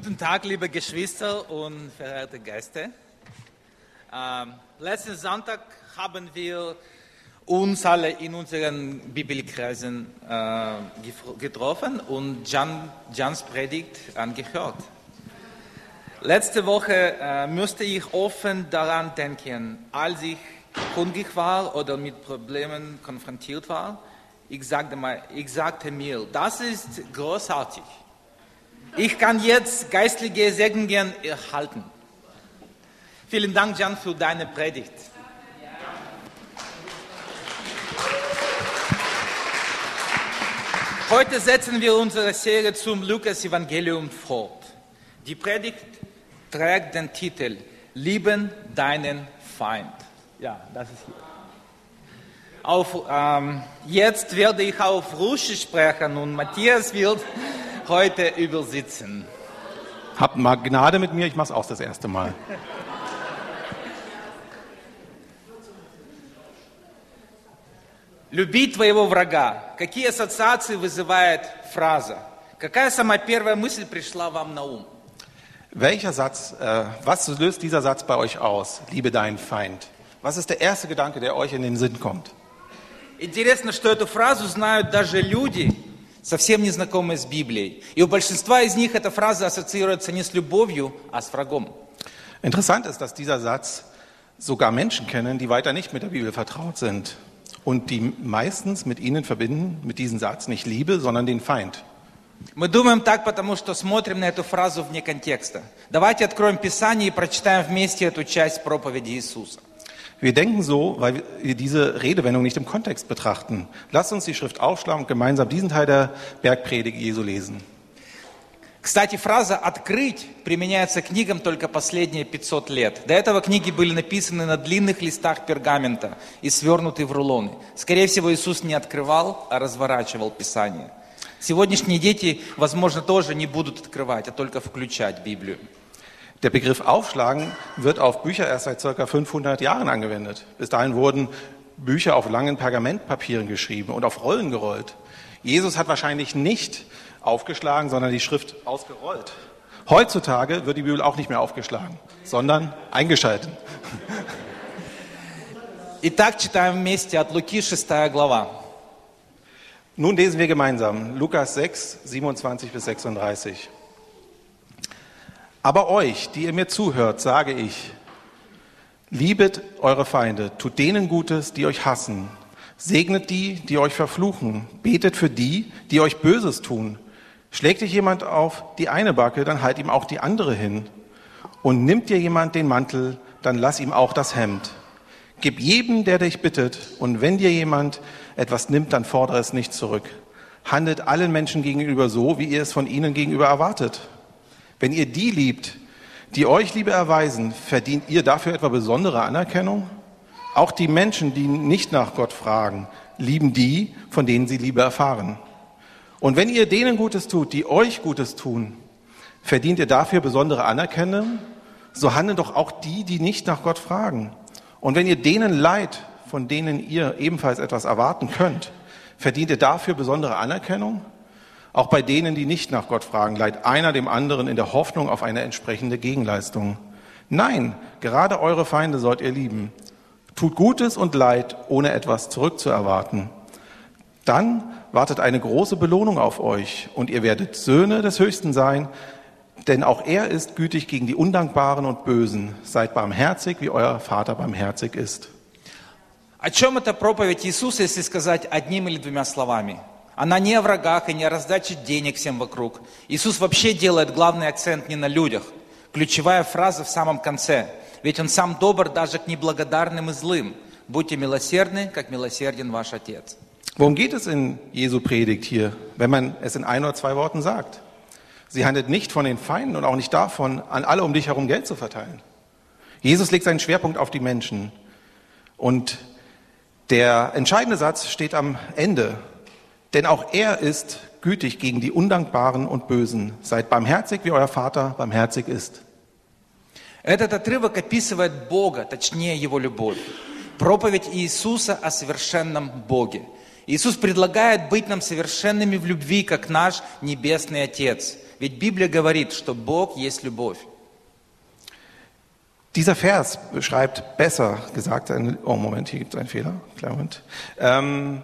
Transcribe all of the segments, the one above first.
Guten Tag, liebe Geschwister und verehrte Gäste. Ähm, letzten Sonntag haben wir uns alle in unseren Bibelkreisen äh, getroffen und Jan, Jans Predigt angehört. Letzte Woche äh, musste ich offen daran denken, als ich hungrig war oder mit Problemen konfrontiert war. Ich sagte, mal, ich sagte mir, das ist großartig. Ich kann jetzt geistliche Segnungen erhalten. Vielen Dank, Jan, für deine Predigt. Heute setzen wir unsere Serie zum Lukas-Evangelium fort. Die Predigt trägt den Titel Lieben deinen Feind. Ja, das ist hier. Auf, ähm, jetzt werde ich auf Russisch sprechen und Matthias wird heute übersetzen. Habt mal Gnade mit mir, ich mach's auch das erste Mal. Люби твоего врага. Какие ассоциации вызывает фраза? Какая самая первая мысль пришла вам на ум? Welcher Satz, äh, was löst dieser Satz bei euch aus? Liebe deinen Feind. Was ist der erste Gedanke, der euch in den Sinn kommt? Интересно, что эту фразу знают даже люди, совсем не знакомые с Библией. И у большинства из них эта фраза ассоциируется не с любовью, а с врагом. Interessant ist, dass dieser Satz sogar Menschen kennen, die weiter nicht mit der Bibel vertraut sind und die meistens mit ihnen verbinden, mit diesem Satz nicht Liebe, sondern den Feind. Мы думаем так, потому что смотрим на эту фразу вне контекста. Давайте откроем Писание и прочитаем вместе эту часть проповеди Иисуса. Wir denken so, weil wir diese Redewendung nicht im Kontext betrachten. Lasst uns die Schrift aufschlagen und gemeinsam diesen Teil der Bergpredigt Jesu lesen. Кстати, фраза «открыть» применяется к книгам только последние 500 лет. До этого книги были написаны на длинных листах пергамента и свернуты в рулоны. Скорее всего, Иисус не открывал, а разворачивал Писание. Сегодняшние дети, возможно, тоже не будут открывать, а только включать Библию. Der Begriff Aufschlagen wird auf Bücher erst seit ca. 500 Jahren angewendet. Bis dahin wurden Bücher auf langen Pergamentpapieren geschrieben und auf Rollen gerollt. Jesus hat wahrscheinlich nicht aufgeschlagen, sondern die Schrift ausgerollt. Heutzutage wird die Bibel auch nicht mehr aufgeschlagen, sondern eingeschaltet. Итак, читаем вместе от Луки 6 глава. Nun lesen wir gemeinsam Lukas 6, 27 bis 36. Aber euch, die ihr mir zuhört, sage ich, liebet eure Feinde, tut denen Gutes, die euch hassen, segnet die, die euch verfluchen, betet für die, die euch Böses tun. Schlägt dich jemand auf die eine Backe, dann halt ihm auch die andere hin. Und nimmt dir jemand den Mantel, dann lass ihm auch das Hemd. Gib jedem, der dich bittet, und wenn dir jemand etwas nimmt, dann fordere es nicht zurück. Handelt allen Menschen gegenüber so, wie ihr es von ihnen gegenüber erwartet. Wenn ihr die liebt, die euch Liebe erweisen, verdient ihr dafür etwa besondere Anerkennung? Auch die Menschen, die nicht nach Gott fragen, lieben die, von denen sie Liebe erfahren. Und wenn ihr denen Gutes tut, die euch Gutes tun, verdient ihr dafür besondere Anerkennung? So handeln doch auch die, die nicht nach Gott fragen. Und wenn ihr denen leid, von denen ihr ebenfalls etwas erwarten könnt, verdient ihr dafür besondere Anerkennung? Auch bei denen, die nicht nach Gott fragen, leiht einer dem anderen in der Hoffnung auf eine entsprechende Gegenleistung. Nein, gerade eure Feinde sollt ihr lieben. Tut Gutes und Leid, ohne etwas zurückzuerwarten. Dann wartet eine große Belohnung auf euch und ihr werdet Söhne des Höchsten sein, denn auch er ist gütig gegen die Undankbaren und Bösen. Seid barmherzig, wie euer Vater barmherzig ist. О чем эта проповедь Иисуса, если сказать одним или двумя словами? Она не о врагах и не о раздаче денег всем вокруг. Иисус вообще делает главный акцент не на людях. Ключевая фраза в самом конце. Ведь Он сам добр даже к неблагодарным и злым. Будьте милосердны, как милосерден ваш Отец. Worum geht es in Jesu Predigt hier, wenn man es in ein oder zwei Worten sagt? Sie handelt nicht von den Feinden und auch nicht davon, an alle um dich herum Geld zu verteilen. Jesus legt seinen Schwerpunkt auf die Menschen. Und der entscheidende Satz steht am Ende. Denn auch er ist gütig gegen die Undankbaren und Bösen. Seid barmherzig, wie euer Vater barmherzig ist. Этот отрывок описывает Бога, точнее Его любовь. Проповедь Иисуса о совершенном Боге. Иисус предлагает быть нам совершенными в любви, как наш Небесный Отец. Ведь Библия говорит, что Бог есть любовь. Dieser Vers beschreibt besser gesagt, ein, oh Moment, hier gibt es einen Fehler, kleinen Moment. Ähm,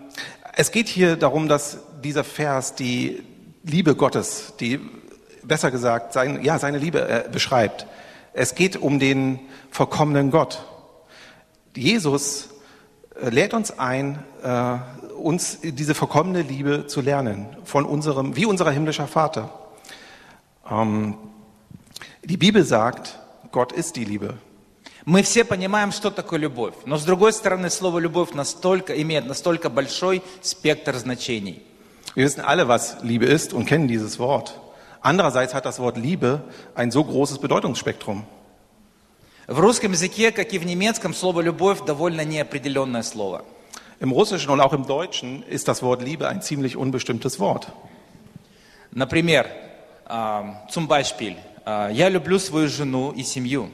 es geht hier darum, dass dieser Vers die Liebe Gottes, die besser gesagt, sein, ja, seine Liebe äh, beschreibt. Es geht um den vollkommenen Gott. Jesus äh, lädt uns ein, äh, uns diese vollkommene Liebe zu lernen, von unserem, wie unser himmlischer Vater. Ähm, die Bibel sagt, Gott ist die Liebe. Мы все понимаем, что такое любовь. Но с другой стороны, слово «любовь» настолько, имеет настолько большой спектр значений. Wir wissen alle, was Liebe ist und kennen dieses Wort. Andererseits hat das Wort Liebe ein so großes Bedeutungsspektrum. В русском языке, как и в немецком, слово «любовь» довольно неопределенное слово. Im Russischen und auch im Deutschen ist das Wort Liebe ein ziemlich unbestimmtes Wort. Например, zum Beispiel, э, я люблю свою жену и семью.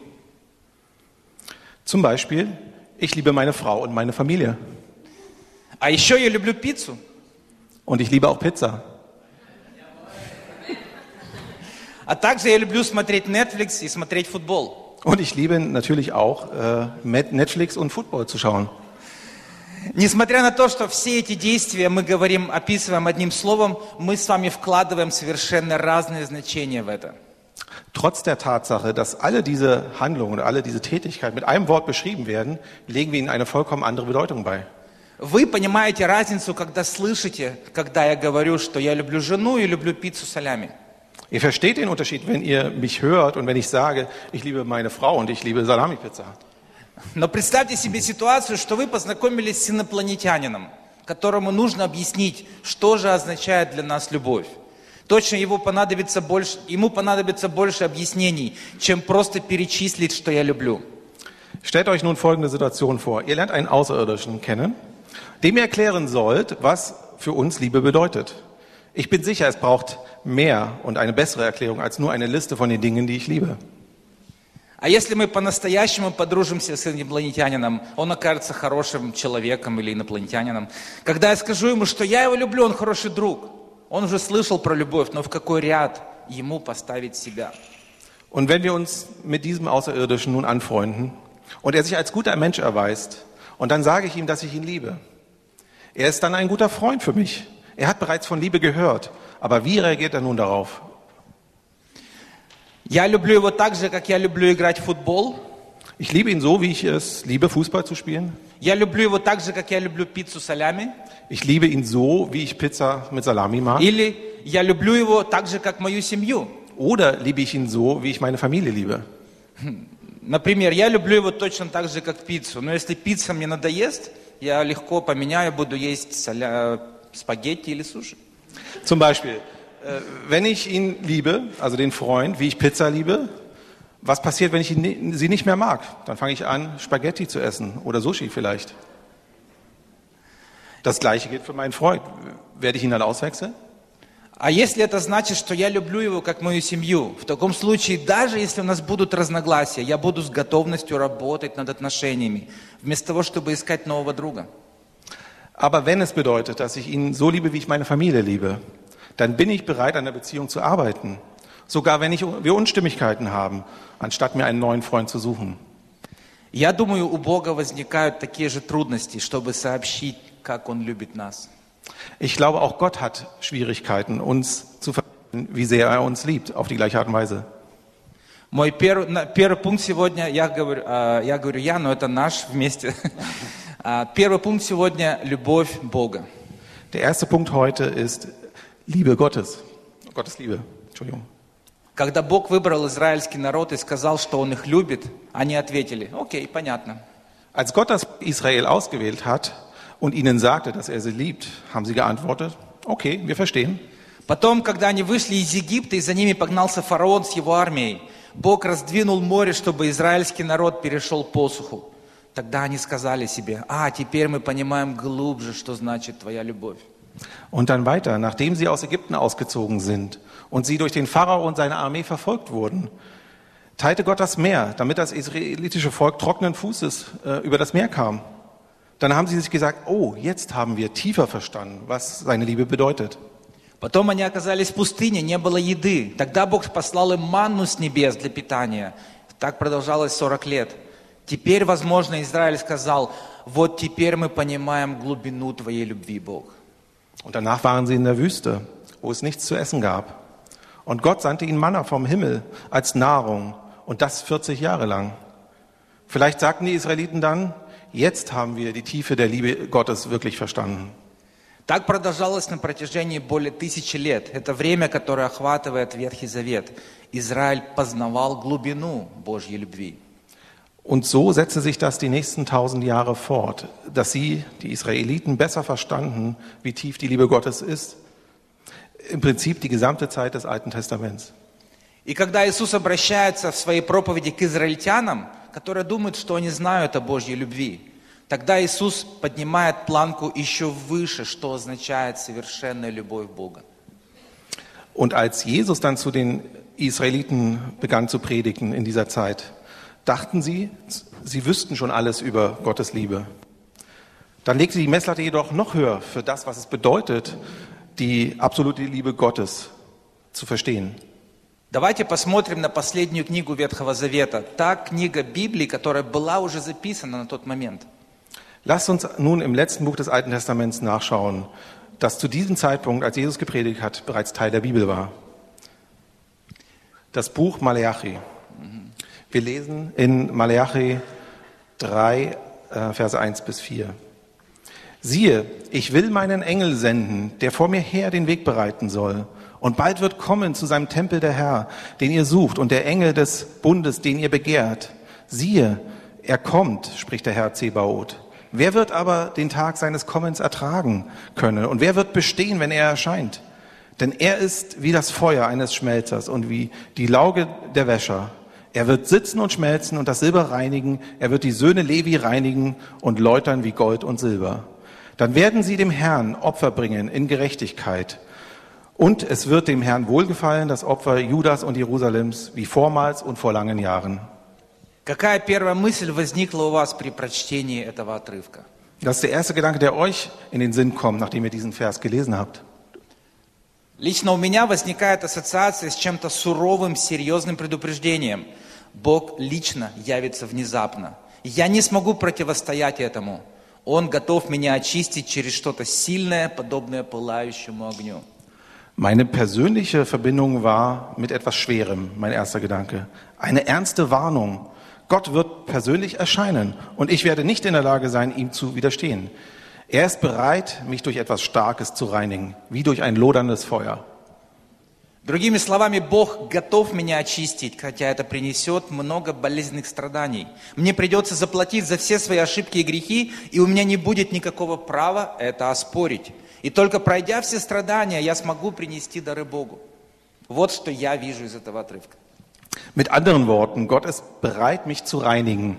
Zum Beispiel, ich liebe meine Frau und meine Familie. А еще я люблю пиццу. Und ich liebe auch Pizza. А также я люблю смотреть Netflix и смотреть футбол. Und ich liebe natürlich auch äh, Netflix und Football zu schauen. Несмотря на то, что все эти действия мы говорим, описываем одним словом, мы с вами вкладываем совершенно разные значения в это. Trotz der Tatsache, dass alle diese Handlungen und alle diese Tätigkeiten mit einem Wort beschrieben werden, legen wir ihnen eine vollkommen andere Bedeutung bei. Вы понимаете разницу, когда слышите, когда я говорю, что я люблю жену и люблю пиццу солями. Ihr versteht den Unterschied, wenn ihr mich hört und wenn ich sage, ich liebe meine Frau und ich liebe Salami-Pizza. Но представьте себе ситуацию, что вы познакомились с инопланетянином, которому нужно объяснить, что же означает для нас любовь. Точно его понадобится больше, ему понадобится больше объяснений, чем просто перечислить, что я люблю. Stellt euch nun folgende Situation vor. Ihr lernt einen Außerirdischen kennen, dem ihr erklären sollt, was für uns Liebe bedeutet. Ich bin sicher, es braucht mehr und eine bessere Erklärung als nur eine Liste von den Dingen, die ich liebe. А если мы по-настоящему подружимся с инопланетянином, он окажется хорошим человеком или инопланетянином. Когда я скажу ему, что я его люблю, он хороший друг. Он уже слышал про любовь, но в какой ряд ему поставить себя? Und wenn wir uns mit diesem Außerirdischen nun anfreunden und er sich als guter Mensch erweist und dann sage ich ihm, dass ich ihn liebe, er ist dann ein guter Freund für mich. Er hat bereits von Liebe gehört, aber wie reagiert er nun darauf? Я люблю его так же, как я люблю играть в футбол. Ich liebe ihn so, wie ich es liebe, Fußball zu spielen. Я люблю его так же, как я люблю пиццу солями. Ich liebe ihn so, wie ich Pizza mit Salami mag. Или я люблю его так же, как мою семью. Oder liebe ich ihn so, wie ich meine Familie liebe. Например, я люблю его точно так же, как пиццу. Но если пицца мне надоест, я легко поменяю, буду есть соля... спагетти или суши. Zum Beispiel, äh, wenn ich ihn liebe, also den Freund, wie ich Pizza liebe, was passiert, wenn ich ihn, ni- sie nicht mehr mag? Dann fange ich an, Spaghetti zu essen oder Sushi vielleicht. Das gleiche gilt für meinen Freund. Werde ich ihn dann auswechseln? А если это значит, что я люблю его как мою семью, в таком случае, даже если у нас будут разногласия, я буду с готовностью работать над отношениями, вместо того, чтобы искать нового друга. Aber wenn es bedeutet, dass ich ihn so liebe, wie ich meine Familie liebe, dann bin ich bereit, an der Beziehung zu arbeiten. Sogar wenn ich, wir Unstimmigkeiten haben, anstatt mir einen neuen Freund zu suchen. Я думаю, у Бога возникают такие же трудности, чтобы сообщить, как Он любит нас. Ich glaube, auch Gott hat Schwierigkeiten, uns zu verstehen, wie sehr er uns liebt, auf die gleiche Art und Weise. Мой первый, на- первый пункт сегодня, я говорю, а, я говорю я, но это наш вместе. А, Первый пункт сегодня – любовь Бога. Der erste Punkt heute ist Liebe Gottes. Gottes Liebe. Entschuldigung. Когда Бог выбрал израильский народ и сказал, что Он их любит, они ответили, окей, понятно. Als Gott das Israel ausgewählt hat und ihnen sagte, dass er sie liebt, haben sie geantwortet, okay, wir verstehen. Потом, когда они вышли из Египта, и за ними погнался фараон с его армией, Бог раздвинул море, чтобы израильский народ перешел посуху. Тогда они сказали себе, а, теперь мы понимаем глубже, что значит твоя любовь. Und dann weiter, nachdem sie aus Ägypten ausgezogen sind und sie durch den Pharao und seine Armee verfolgt wurden, teilte Gott das Meer, damit das israelitische Volk trockenen Fußes äh, über das Meer kam. Dann haben sie sich gesagt, oh, jetzt haben wir tiefer verstanden, was seine Liebe bedeutet. Потом они оказались в пустыне, не было еды. Тогда Бог послал им манну с небес для питания. Так продолжалось 40 лет. Теперь, возможно, Израиль сказал, вот теперь мы понимаем глубину Твоей любви, Бог. Und danach waren sie in der Wüste, wo es nichts zu essen gab. Und Gott sandte ihnen Manna vom Himmel als Nahrung und das 40 Jahre lang. Vielleicht sagten die Israeliten dann, jetzt haben wir die Tiefe der Liebe Gottes wirklich verstanden. Так продолжалось на протяжении более тысячи лет. Это время, которое охватывает Ветхий Завет. Израиль познавал глубину Божьей любви. Und so setzte sich das die nächsten tausend Jahre fort, dass sie, die Israeliten, besser verstanden, wie tief die Liebe Gottes ist. Im Prinzip die gesamte Zeit des Alten Testaments. И когда Иисус обращается в своей проповеди к израильтянам, которые думают, что они знают о Божьей любви, тогда Иисус поднимает планку еще выше, что означает совершенная любовь Бога. Und als Jesus dann zu den Israeliten begann zu predigen in dieser Zeit, dachten sie, sie wüssten schon alles über Gottes Liebe. Dann legte die Messlatte jedoch noch höher für das, was es bedeutet, die absolute Liebe Gottes zu verstehen. Давайте посмотрим на последнюю книгу Ветхого Завета. Та книга Библии, которая была уже записана на тот момент. Lasst uns nun im letzten Buch des Alten Testaments nachschauen, das zu diesem Zeitpunkt, als Jesus gepredigt hat, bereits Teil der Bibel war. Das Buch Maleachi. Wir lesen in Maleachi 3, äh, Verse 1 bis 4. Siehe, ich will meinen Engel senden, der vor mir her den Weg bereiten soll. Und bald wird kommen zu seinem Tempel der Herr, den ihr sucht, und der Engel des Bundes, den ihr begehrt. Siehe, er kommt, spricht der Herr Zebaoth. Wer wird aber den Tag seines Kommens ertragen können? Und wer wird bestehen, wenn er erscheint? Denn er ist wie das Feuer eines Schmelzers und wie die Lauge der Wäscher. Er wird sitzen und schmelzen und das Silber reinigen. Er wird die Söhne Levi reinigen und läutern wie Gold und Silber. Dann werden sie dem Herrn Opfer bringen in Gerechtigkeit. Und es wird dem Herrn wohlgefallen, das Opfer Judas und Jerusalems, wie vormals und vor langen Jahren. Какая первая мысль возникла у вас при прочтении этого отрывка? Das ist der erste Gedanke, der euch in den Sinn kommt, nachdem ihr diesen Vers gelesen habt. Лично у меня возникает ассоциация с чем-то суровым, серьезным предупреждением. Бог лично явится внезапно. Я не смогу противостоять этому. Он готов меня очистить через что-то сильное, подобное пылающему огню. Meine persönliche Verbindung war mit etwas Schwerem, mein erster Gedanke. Eine ernste Warnung. Gott wird persönlich erscheinen und ich werde nicht in der Lage sein, ihm zu widerstehen. Er ist bereit, mich durch etwas Starkes zu reinigen, wie durch ein loderndes Feuer. Другими словами, Бог готов меня очистить, хотя это принесет много болезненных страданий. Мне придется заплатить за все свои ошибки и грехи, и у меня не будет никакого права это оспорить. И только пройдя все страдания, я смогу принести дары Богу. Вот что я вижу из этого отрывка. Mit anderen Worten, Gott ist bereit, mich zu reinigen.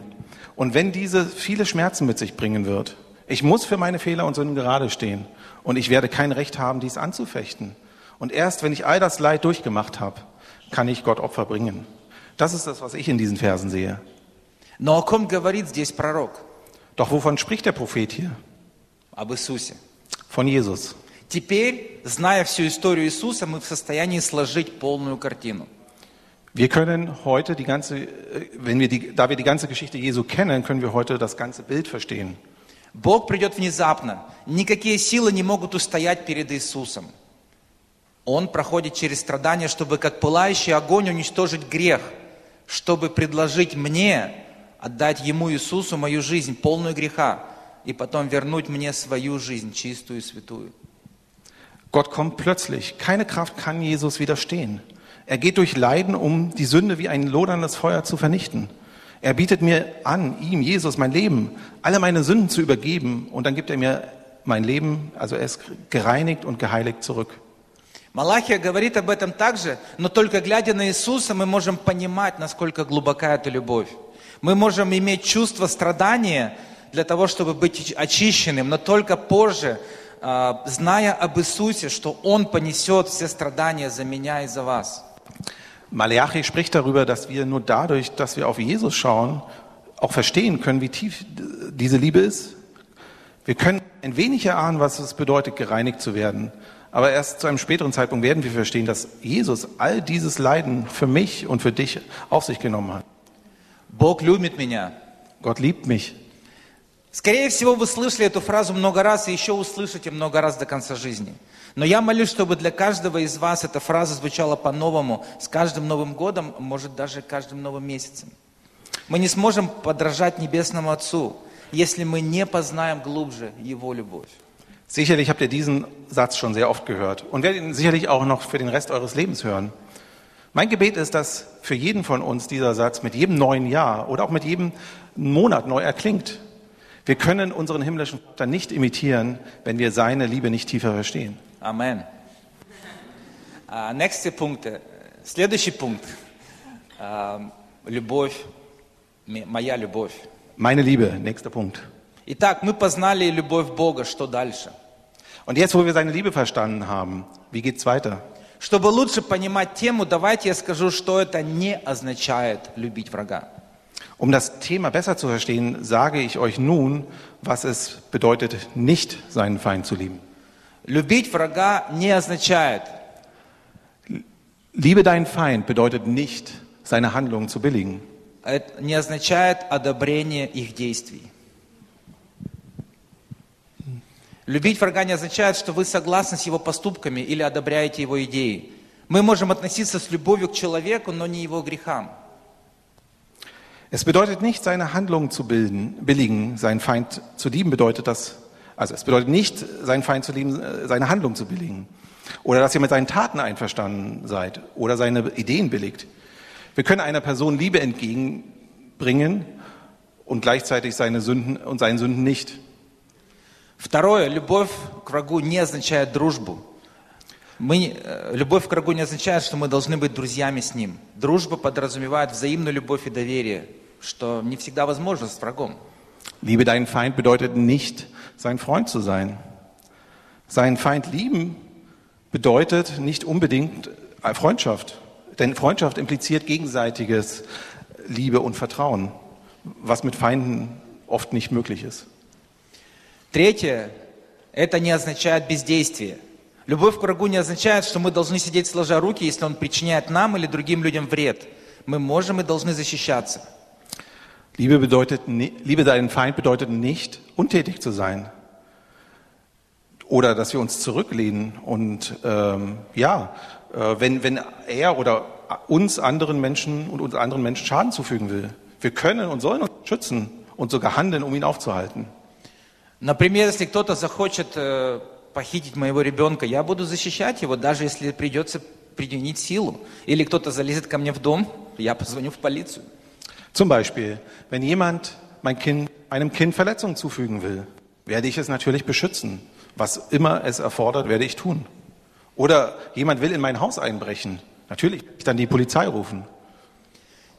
Und wenn diese viele Schmerzen mit sich bringen wird, ich muss für meine Fehler und Sünden gerade stehen. Und ich werde kein Recht haben, dies anzufechten. Und erst wenn ich all das Leid durchgemacht habe, kann ich Gott Opfer bringen. Das ist das, was ich in diesen Versen sehe. Но о ком говорит здесь пророк? Doch wovon spricht der Prophet hier? Об Иисусе. Von Jesus. Теперь, зная всю историю Иисуса, мы в состоянии сложить полную картину. Wir können heute die ganze, äh, wenn wir die, da wir die ganze Geschichte Jesu kennen, können wir heute das ganze Bild verstehen. Бог придет внезапно. Никакие силы не могут устоять перед Иисусом. Он проходит через страдания, чтобы как пылающий огонь уничтожить грех, чтобы предложить мне отдать Ему, Иисусу, мою жизнь, полную греха, и потом вернуть мне свою жизнь, чистую и святую. Gott kommt plötzlich. Keine Kraft kann Jesus widerstehen. Er geht durch Leiden, um die Sünde wie ein loderndes Feuer zu vernichten. Er bietet mir an, ihm, Jesus, mein Leben, alle meine Sünden zu übergeben und dann gibt er mir mein Leben, also er ist gereinigt und geheiligt zurück. Малахия говорит об этом также, но только глядя на Иисуса мы можем понимать, насколько глубока эта любовь. Мы можем иметь чувство страдания для того, чтобы быть очищенным, но только позже, а, зная об Иисусе, что Он понесет все страдания за меня и за вас. Malachi spricht darüber, dass wir nur dadurch, dass wir auf Jesus schauen, auch verstehen können, wie tief diese Liebe ist. Wir können ein wenig erahnen, was es bedeutet, gereinigt zu werden. Aber erst zu einem späteren Zeitpunkt werden wir verstehen, dass Jesus all dieses Leiden für mich und für dich auf sich genommen hat. Бог любит меня. Gott liebt mich. Скорее всего, вы слышали эту фразу много раз и еще услышите много раз до конца жизни. Но я молюсь, чтобы для каждого из вас эта фраза звучала по-новому, с каждым Новым годом, может даже каждым новым месяцем. Мы не сможем подражать Небесному Отцу, если мы не познаем глубже Его любовь. Sicherlich habt ihr diesen Satz schon sehr oft gehört und werdet ihn sicherlich auch noch für den Rest eures Lebens hören. Mein Gebet ist, dass für jeden von uns dieser Satz mit jedem neuen Jahr oder auch mit jedem Monat neu erklingt. Wir können unseren himmlischen Vater nicht imitieren, wenn wir seine Liebe nicht tiefer verstehen. Amen. А, Next пункт. Следующий пункт. А, Любовь. М- Моя любовь. Meine Liebe, nächster Punkt. Итак, мы познали любовь Бога. Что дальше? Und jetzt, wo wir seine Liebe verstanden haben, wie geht's weiter? Чтобы лучше понимать тему, давайте я скажу, что это не означает любить врага. Um das Thema besser zu verstehen, sage ich euch nun, was es bedeutet, nicht seinen Feind zu lieben. Любить врага не означает Liebe deinen Feind bedeutet nicht, seine Handlungen zu billigen. не означает одобрение их действий. Любить врага не означает, что вы согласны с его поступками или одобряете его идеи. Мы можем относиться с любовью к человеку, но не его грехам. Es bedeutet nicht, seine Handlungen zu bilden, billigen. Seinen Feind zu lieben bedeutet das, also es bedeutet nicht, seinen Feind zu lieben, äh, seine Handlungen zu billigen. Oder dass ihr mit seinen Taten einverstanden seid oder seine Ideen billigt. Wir können einer Person Liebe entgegenbringen und gleichzeitig seine Sünden und seinen Sünden nicht. Второе, любовь к врагу не означает дружбу. Мы, не- э, любовь к врагу не означает, что мы должны быть друзьями с ним. Дружба подразумевает взаимную любовь и доверие, что не всегда возможно с врагом. Liebe deinen Feind bedeutet nicht, sein Freund zu sein. Seinen Feind lieben bedeutet nicht unbedingt äh, Freundschaft. Denn Freundschaft impliziert gegenseitiges Liebe und Vertrauen, was mit Feinden oft nicht möglich ist. Третье, это не означает бездействие. Любовь к врагу не означает, что мы должны сидеть сложа руки, если он причиняет нам или другим людям вред. Мы можем и должны защищаться. Liebe, bedeutet, ni- Liebe deinen Feind bedeutet nicht, untätig zu sein. Oder dass wir uns zurücklehnen und ähm, ja, äh, wenn, wenn er oder uns anderen Menschen und uns anderen Menschen Schaden zufügen will. Wir können und sollen uns schützen und sogar handeln, um ihn aufzuhalten. Например, если кто-то захочет э, похитить моего ребенка, я буду защищать его, даже если придется применить силу. Или кто-то залезет ко мне в дом, я позвоню в полицию. Zum Beispiel, wenn jemand mein kind, einem Kind Verletzungen zufügen will, werde ich es natürlich beschützen. Was immer es erfordert, werde ich tun. Oder jemand will in mein Haus einbrechen. Natürlich werde ich dann die Polizei rufen.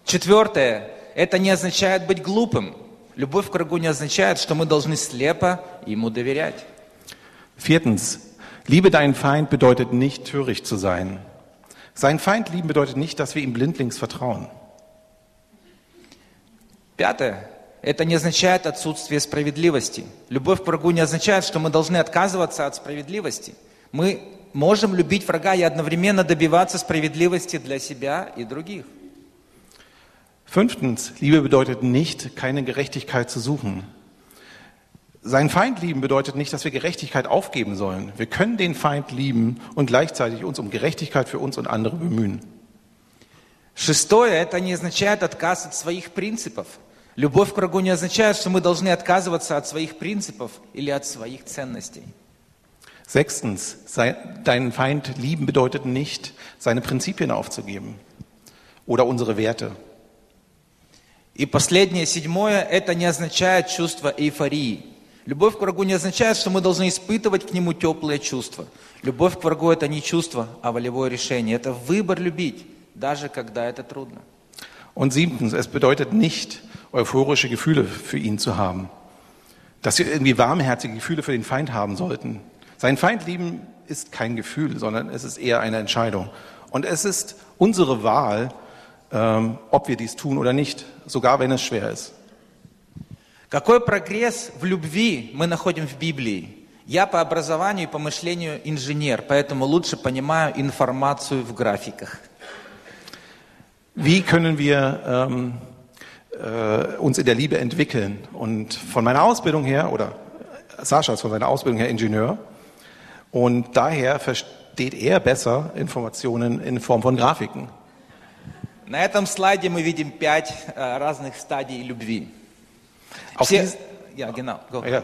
Четвертое, это не означает быть глупым. Любовь к врагу не означает, что мы должны слепо ему доверять. Viertens, liebe deinen Feind bedeutet nicht töricht zu sein. Sein Feind lieben bedeutet nicht, dass wir ihm blindlings vertrauen. Пятое, это не означает отсутствие справедливости. Любовь к врагу не означает, что мы должны отказываться от справедливости. Мы можем любить врага и одновременно добиваться справедливости для себя и других. Fünftens, Liebe bedeutet nicht, keine Gerechtigkeit zu suchen. Sein Feind lieben bedeutet nicht, dass wir Gerechtigkeit aufgeben sollen. Wir können den Feind lieben und gleichzeitig uns um Gerechtigkeit für uns und andere bemühen. Шестое, это не означает отказ от своих принципов. Любовь к врагу не означает, что мы должны отказываться от своих принципов или от своих ценностей. Sechstens, sei, deinen Feind lieben bedeutet nicht, seine Prinzipien aufzugeben oder unsere Werte. И последнее, седьмое, это не означает чувство эйфории. Любовь к врагу не означает, что мы должны испытывать к нему теплые чувства. Любовь к врагу это не чувство, а волевое решение. Это выбор любить, даже когда это трудно. Und siebtens, es bedeutet nicht, euphorische Gefühle für ihn zu haben. Dass wir irgendwie warmherzige Gefühle für den Feind haben sollten. Sein Feind lieben ist kein Gefühl, sondern es ist eher eine Entscheidung. Und es ist unsere Wahl, ähm, ob wir dies tun oder nicht, sogar wenn es schwer ist. Какой прогресс в любви мы находим в Библии? Я по образованию и по мышлению инженер, поэтому лучше понимаю информацию в графиках. Wie können wir ähm, äh, uns in der Liebe entwickeln? Und von meiner Ausbildung her, oder Sascha ist von seiner Ausbildung her Ingenieur, und daher versteht er besser Informationen in Form von Grafiken. На этом слайде мы видим пять э, разных стадий любви. Auf Все- dies- Ja, genau. go. Ja.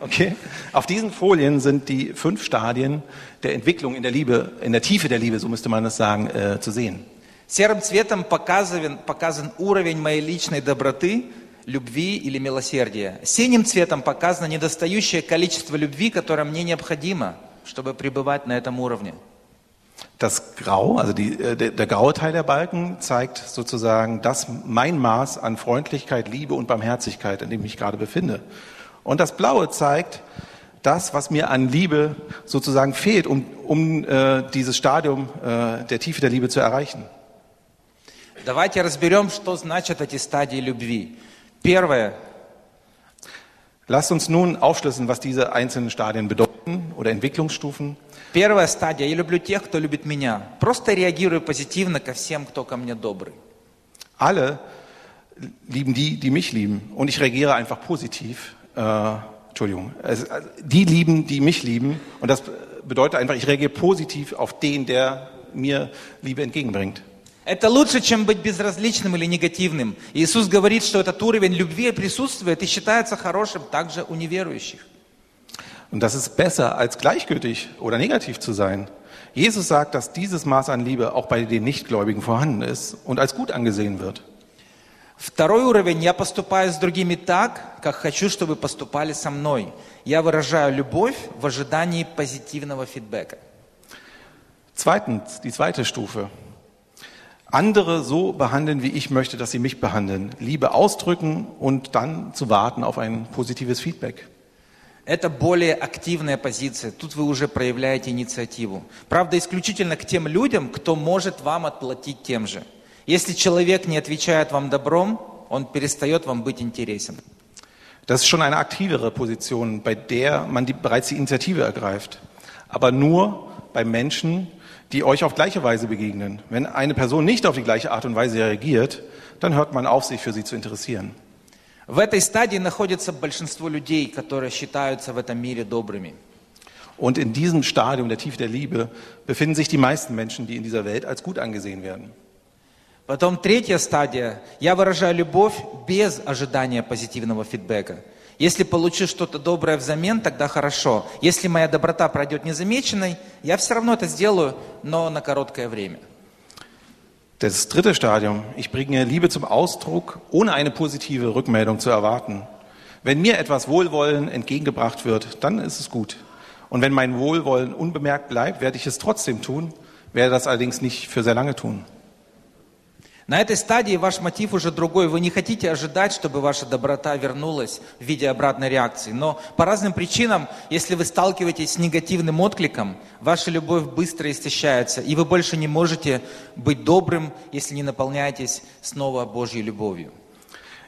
Okay. Auf diesen Folien sind die fünf Stadien der Entwicklung in der Liebe, in der Tiefe der Liebe, so müsste man es sagen, äh, zu sehen. Серым цветом показан, показан уровень моей личной доброты, любви или милосердия. Синим цветом показано недостающее количество любви, которое мне необходимо, чтобы пребывать на этом уровне. Das Grau, also die, äh, der, der graue Teil der Balken, zeigt sozusagen das mein Maß an Freundlichkeit, Liebe und Barmherzigkeit, in dem ich mich gerade befinde. Und das Blaue zeigt das, was mir an Liebe sozusagen fehlt, um, um äh, dieses Stadium äh, der Tiefe der Liebe zu erreichen. Давайте разберем, что значат эти стадии любви. Первое. Lasst uns nun aufschlüsseln, was diese einzelnen Stadien bedeuten oder Entwicklungsstufen. Первая стадия. Я люблю тех, кто любит меня. Просто реагирую позитивно ко всем, кто ко мне добрый. Alle lieben die, die mich lieben. Und ich reagiere einfach positiv. Äh, Entschuldigung. Es, also, die lieben, die mich lieben. Und das bedeutet einfach, ich reagiere positiv auf den, der mir Liebe entgegenbringt. Это лучше, чем быть безразличным или негативным. Иисус говорит, что этот уровень любви присутствует и считается хорошим также у неверующих. Und das ist besser, als gleichgültig oder negativ zu sein. Jesus sagt, dass dieses Maß an Liebe auch bei den Nichtgläubigen vorhanden ist und als gut angesehen wird. Второй уровень. Я поступаю с другими так, как хочу, чтобы поступали со мной. Я выражаю любовь в ожидании позитивного фидбэка. Zweitens, die zweite Stufe. Andere so behandeln, wie ich möchte, dass sie mich behandeln. Liebe ausdrücken und dann zu warten auf ein positives Feedback. Это более активная позиция. Тут вы уже проявляете инициативу. Правда, исключительно к тем людям, кто может вам отплатить тем же. Если человек не отвечает вам добром, он перестает вам быть интересен. Das ist schon eine aktivere Position, bei der man die, bereits die Initiative ergreift. Aber nur bei Menschen, die euch auf gleiche Weise begegnen. Wenn eine Person nicht auf die gleiche Art und Weise reagiert, dann hört man auf, sich für sie zu interessieren. В этой стадии находится большинство людей, которые считаются в этом мире добрыми. Und in diesem Stadium der Tiefe der Liebe befinden sich die meisten Menschen, die in dieser Welt als gut angesehen werden. Потом третья стадия. Я выражаю любовь без ожидания позитивного фидбэка. Если получу что-то доброе взамен, тогда хорошо. Если моя доброта пройдет незамеченной, я все равно это сделаю, но на короткое время. Das dritte Stadium, ich bringe Liebe zum Ausdruck, ohne eine positive Rückmeldung zu erwarten. Wenn mir etwas Wohlwollen entgegengebracht wird, dann ist es gut. Und wenn mein Wohlwollen unbemerkt bleibt, werde ich es trotzdem tun, werde das allerdings nicht für sehr lange tun. На этой стадии ваш мотив уже другой. Вы не хотите ожидать, чтобы ваша доброта вернулась в виде обратной реакции. Но по разным причинам, если вы сталкиваетесь с негативным откликом, ваша любовь быстро истощается, и вы больше не можете быть добрым, если не наполняетесь снова Божьей любовью.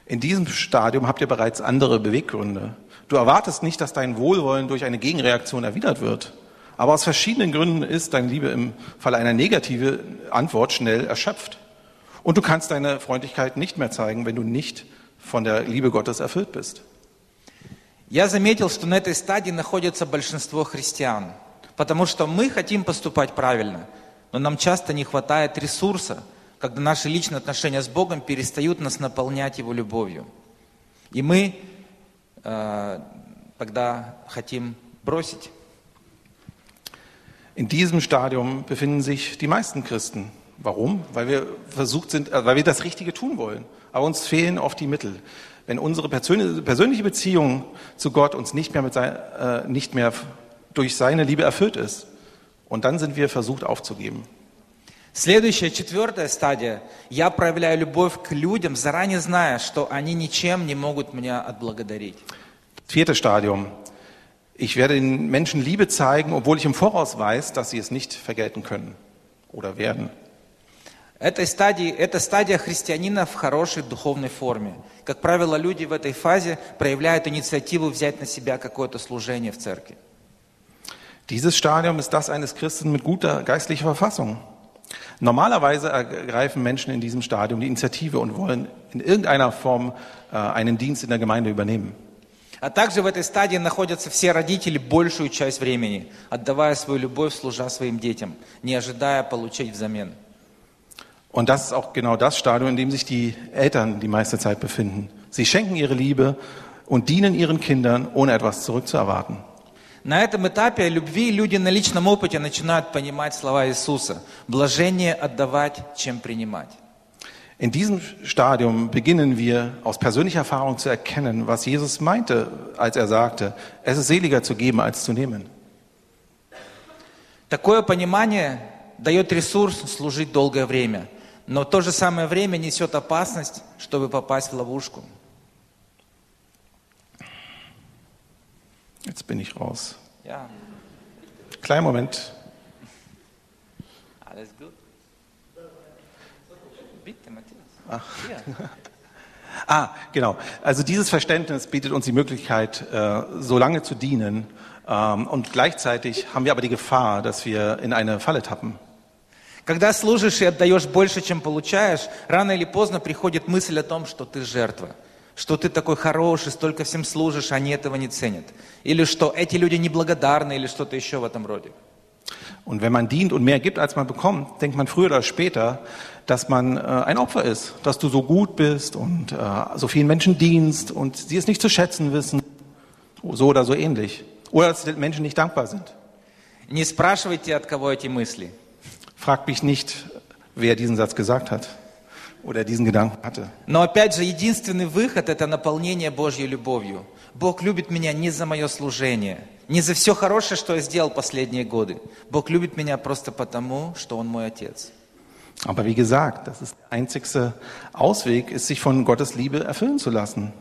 In diesem Stadium habt ihr bereits andere Beweggründe. Du erwartest nicht, dass dein Wohlwollen durch eine Gegenreaktion erwidert wird. Aber aus verschiedenen Gründen ist deine Liebe im Falle einer negativen Antwort schnell erschöpft. Und du kannst deine Freundlichkeit nicht mehr zeigen, wenn du nicht von der Liebe Gottes erfüllt bist. Я заметил, что на этой стадии находится большинство христиан, потому что мы хотим поступать правильно, но нам часто не хватает ресурса, когда наши личные отношения с Богом перестают нас наполнять Его любовью. И мы э, тогда хотим бросить. In diesem Stadium befinden sich die meisten Christen. Warum? Weil wir versucht sind, äh, weil wir das Richtige tun wollen. Aber uns fehlen oft die Mittel. Wenn unsere persönliche persönliche Beziehung zu Gott uns nicht mehr, mit sein, äh, nicht mehr durch seine Liebe erfüllt ist, und dann sind wir versucht aufzugeben. Следующая, четвертая стадия. Я проявляю любовь к людям, заранее зная, что они ничем не могут меня отблагодарить. Viertes Stadium. Ich werde den Menschen Liebe zeigen, obwohl ich im Voraus weiß, dass sie es nicht vergelten können oder werden. Этой стадии, это стадия христианина в хорошей духовной форме. Как правило, люди в этой фазе проявляют инициативу взять на себя какое-то служение в церкви. Dieses Stadium ist das eines Christen mit guter geistlicher Verfassung. Normalerweise ergreifen Menschen in diesem Stadium die Initiative und wollen in irgendeiner Form äh, einen Dienst in der Gemeinde übernehmen. А также в этой стадии находятся все родители большую часть времени, отдавая свою любовь, служа своим детям, не ожидая получить взамен. Und das ist auch genau das Stadium, in dem sich die Eltern die meiste Zeit befinden. Sie schenken ihre Liebe und dienen ihren Kindern, ohne etwas zurückzuerwarten. На этом этапе любви люди на личном опыте начинают понимать слова Иисуса. Блажение отдавать, чем принимать. In diesem Stadium beginnen wir aus persönlicher Erfahrung zu erkennen, was Jesus meinte, als er sagte, es ist seliger zu geben als zu nehmen. Такое понимание дает ресурс служить долгое время, но в то же самое время несет опасность, чтобы попасть в ловушку. Jetzt bin ich raus. Ja, Kleinen Moment. alles gut. Bitte, Matthias. Ja. Ah, genau. Also dieses Verständnis bietet uns die Möglichkeit, äh, so lange zu dienen. Ähm, und gleichzeitig haben wir aber die Gefahr, dass wir in eine Falle tappen. Когда служишь и отдаешь больше, чем получаешь, рано или поздно приходит мысль о том, что ты жертва, что ты такой хороший, столько всем служишь, а они этого не ценят. Или что эти люди неблагодарны, или что-то еще в этом роде. Und wenn man dient und mehr gibt, als man bekommt, denkt man früher oder später, dass man äh, ein Opfer ist, dass du so gut bist und äh, so vielen Menschen dienst und sie es nicht zu schätzen wissen, so oder so ähnlich. Oder dass die Menschen nicht dankbar sind. Не спрашивайте, от кого эти мысли. Fragt mich nicht, wer diesen Satz gesagt hat oder diesen Gedanken hatte. Но опять же, единственный выход – это наполнение Божьей любовью. Бог любит меня не за мое служение, не за все хорошее, что я сделал последние годы. Бог любит меня просто потому, что Он мой Отец. Aber wie gesagt, das ist der einzigste Ausweg, ist sich von Gottes Liebe erfüllen zu lassen.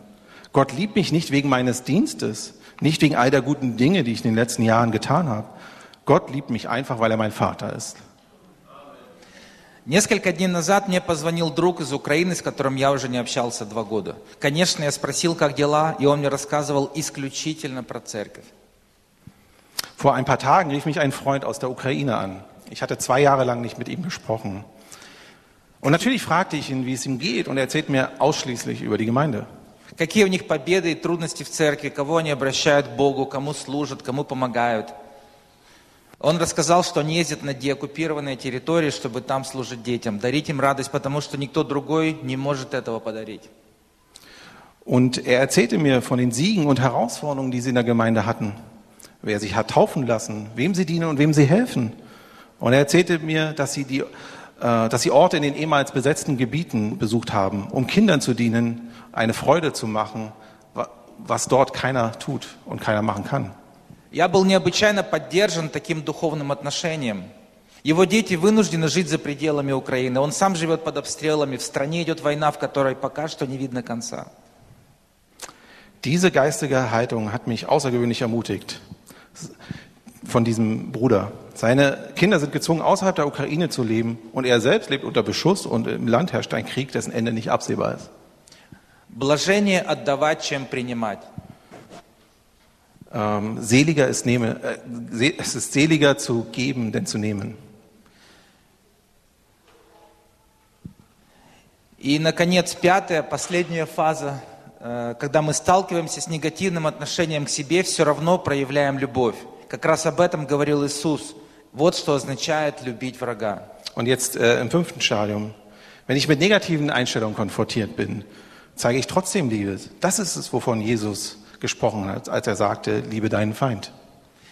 Gott liebt mich nicht wegen meines Dienstes, nicht wegen all der guten Dinge, die ich in den letzten Jahren getan habe. Gott liebt mich einfach, weil er mein Vater ist. Несколько дней назад мне позвонил друг из Украины, с которым я уже не общался два года. Конечно, я спросил, как дела, и он мне рассказывал исключительно про церковь. Vor ein paar Tagen rief mich ein Freund aus der Ukraine an. Ich hatte zwei Jahre lang nicht mit ihm gesprochen. Und natürlich fragte ich ihn, wie es ihm geht, und er erzählt mir ausschließlich über die Gemeinde. Какие у них победы и трудности в церкви, кого они обращают к Богу, кому служат, кому помогают. Он рассказал, что они ездят на деоккупированные территории, чтобы там служить детям, дарить им радость, потому что никто другой не может этого подарить. Und er erzählte mir von den Siegen und Herausforderungen, die sie in der Gemeinde hatten. Wer sich hat taufen lassen, wem sie dienen und wem sie helfen. Und er erzählte mir, dass sie, die, äh, dass sie Orte in den ehemals besetzten Gebieten besucht haben, um Kindern zu dienen, eine Freude zu machen, wa- was dort keiner tut und keiner machen kann. Я был необычайно поддержан таким духовным отношением. Его дети вынуждены жить за пределами Украины. Он сам живет под обстрелами. В стране идет война, в которой пока что не видно конца. Diese geistige Haltung hat mich außergewöhnlich ermutigt von diesem Bruder. Seine Kinder sind gezwungen, außerhalb der Ukraine zu leben und er selbst lebt unter Beschuss und im Land herrscht ein Krieg, dessen Ende nicht absehbar ist. Блажение отдавать, чем принимать. Ähm, seliger ist nehme, äh, se- es ist seliger zu geben, denn zu nehmen. И, наконец, пятая, последняя фаза, э, когда мы сталкиваемся с негативным отношением к себе, все равно проявляем любовь. Как раз об этом говорил Иисус. Вот что означает любить врага. Und jetzt äh, im fünften Stadium, wenn ich mit negativen Einstellungen konfrontiert bin, zeige ich trotzdem Liebe. Das ist es, wovon Jesus gesprochen hat, als er sagte, liebe deinen Feind.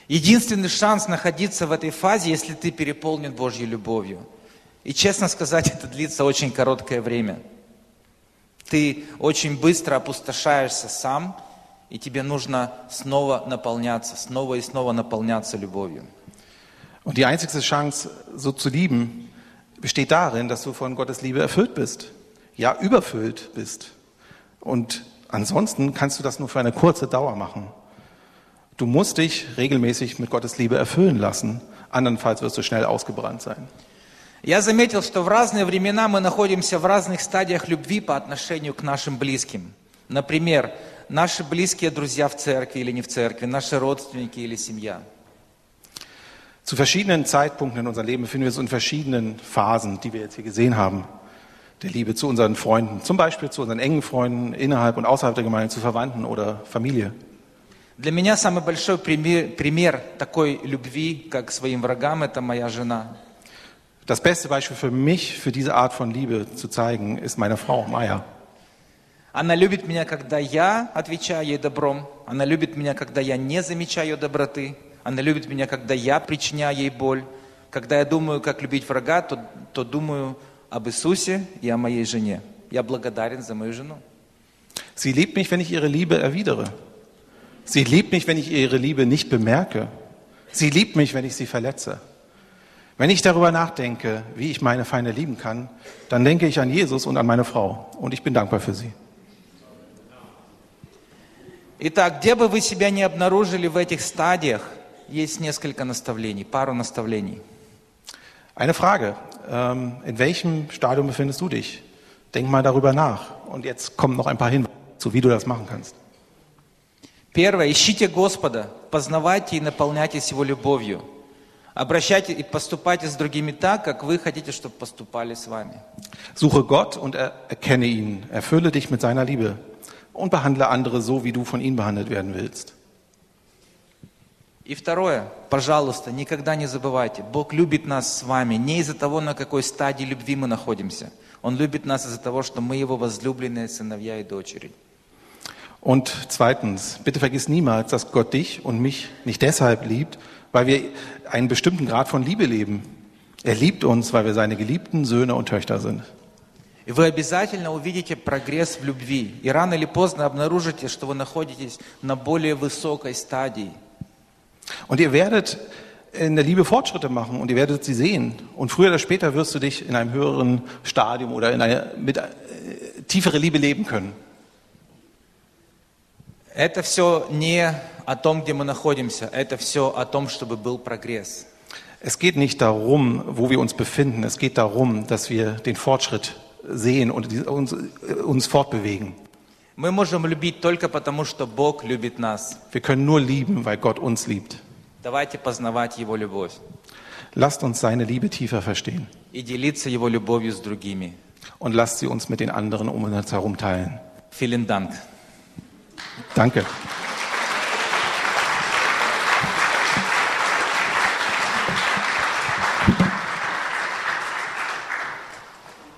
Единственный шанс находиться в этой фазе, если ты переполнен Божьей любовью. И честно сказать, это длится очень короткое время. Ты очень быстро опустошаешься сам, и тебе нужно снова наполняться, снова и снова наполняться любовью. Und die einzigste Chance, so zu lieben, besteht darin, dass du von Gottes Liebe erfüllt bist. Ja, überfüllt bist. Und ansonsten kannst du das nur für eine kurze Dauer machen. Du musst dich regelmäßig mit Gottes Liebe erfüllen lassen. Andernfalls wirst du schnell ausgebrannt sein. Я заметил, что в разные времена мы находимся в разных стадиях любви по отношению к нашим близким. Например, наши близкие друзья в церкви или не в церкви, наши родственники или семья. Zu verschiedenen Zeitpunkten in unserem Leben befinden wir uns in verschiedenen Phasen, die wir jetzt hier gesehen haben. Der Liebe zu unseren Freunden, zum Beispiel zu unseren engen Freunden innerhalb und außerhalb der Gemeinde, zu Verwandten oder Familie. Для меня самый большой пример, пример такой любви, как к своим врагам, это моя жена. Das beste Beispiel für mich, für diese Art von Liebe zu zeigen, ist meine Frau Maya. Она любит меня, когда я отвечаю ей добром. Она любит меня, когда я не замечаю ее доброты. Она любит меня, когда я причиняю ей боль. Когда я думаю, как любить врага, то, то думаю об Иисусе и о моей жене. Я благодарен за мою жену. Sie liebt mich, wenn ich ihre Liebe erwidere. Sie liebt mich, wenn ich ihre Liebe nicht bemerke. Sie liebt mich, wenn ich sie verletze. Wenn ich darüber nachdenke, wie ich meine Feinde lieben kann, dann denke ich an Jesus und an meine Frau. Und ich bin dankbar für sie. Итак, где бы вы себя не обнаружили в этих стадиях, есть несколько наставлений, пару наставлений. Eine Frage. Ähm, in welchem Stadium befindest du dich? Denk mal darüber nach. Und jetzt kommen noch ein paar Hinweise zu, wie du das machen kannst. Первое, ищите Господа, познавайте и наполняйтесь Его любовью. Обращайте и поступайте с другими так, как вы хотите, чтобы поступали с вами. Suche Gott und er erkenne ihn. Erfülle dich mit seiner Liebe. Und behandle andere so, wie du von ihm behandelt werden willst. И второе, пожалуйста, никогда не забывайте, Бог любит нас с вами не из-за того, на какой стадии любви мы находимся. Он любит нас из-за того, что мы Его возлюбленные сыновья и дочери. Und zweitens, bitte vergiss niemals, dass Gott dich und mich nicht deshalb liebt, weil wir einen bestimmten Grad von Liebe leben. Er liebt uns, weil wir seine geliebten Söhne und Töchter sind. И вы обязательно увидите прогресс в любви. И рано или поздно обнаружите, что вы находитесь на более высокой стадии. Und ihr werdet in der Liebe Fortschritte machen und ihr werdet sie sehen. Und früher oder später wirst du dich in einem höheren Stadium oder in einer mit, äh, tiefere Liebe leben können. Это все не о том, где мы находимся. Это все о том, чтобы был прогресс. Es geht nicht darum, wo wir uns befinden. Es geht darum, dass wir den Fortschritt sehen und die- uns, äh, uns fortbewegen. Мы можем любить только потому, что Бог любит нас. Wir können nur lieben, weil Gott uns liebt. Давайте познавать Его любовь Lasst uns seine Liebe tiefer verstehen и делиться Его любовью с другими. und lasst sie uns mit den anderen um uns herum teilen. Vielen Dank. Danke.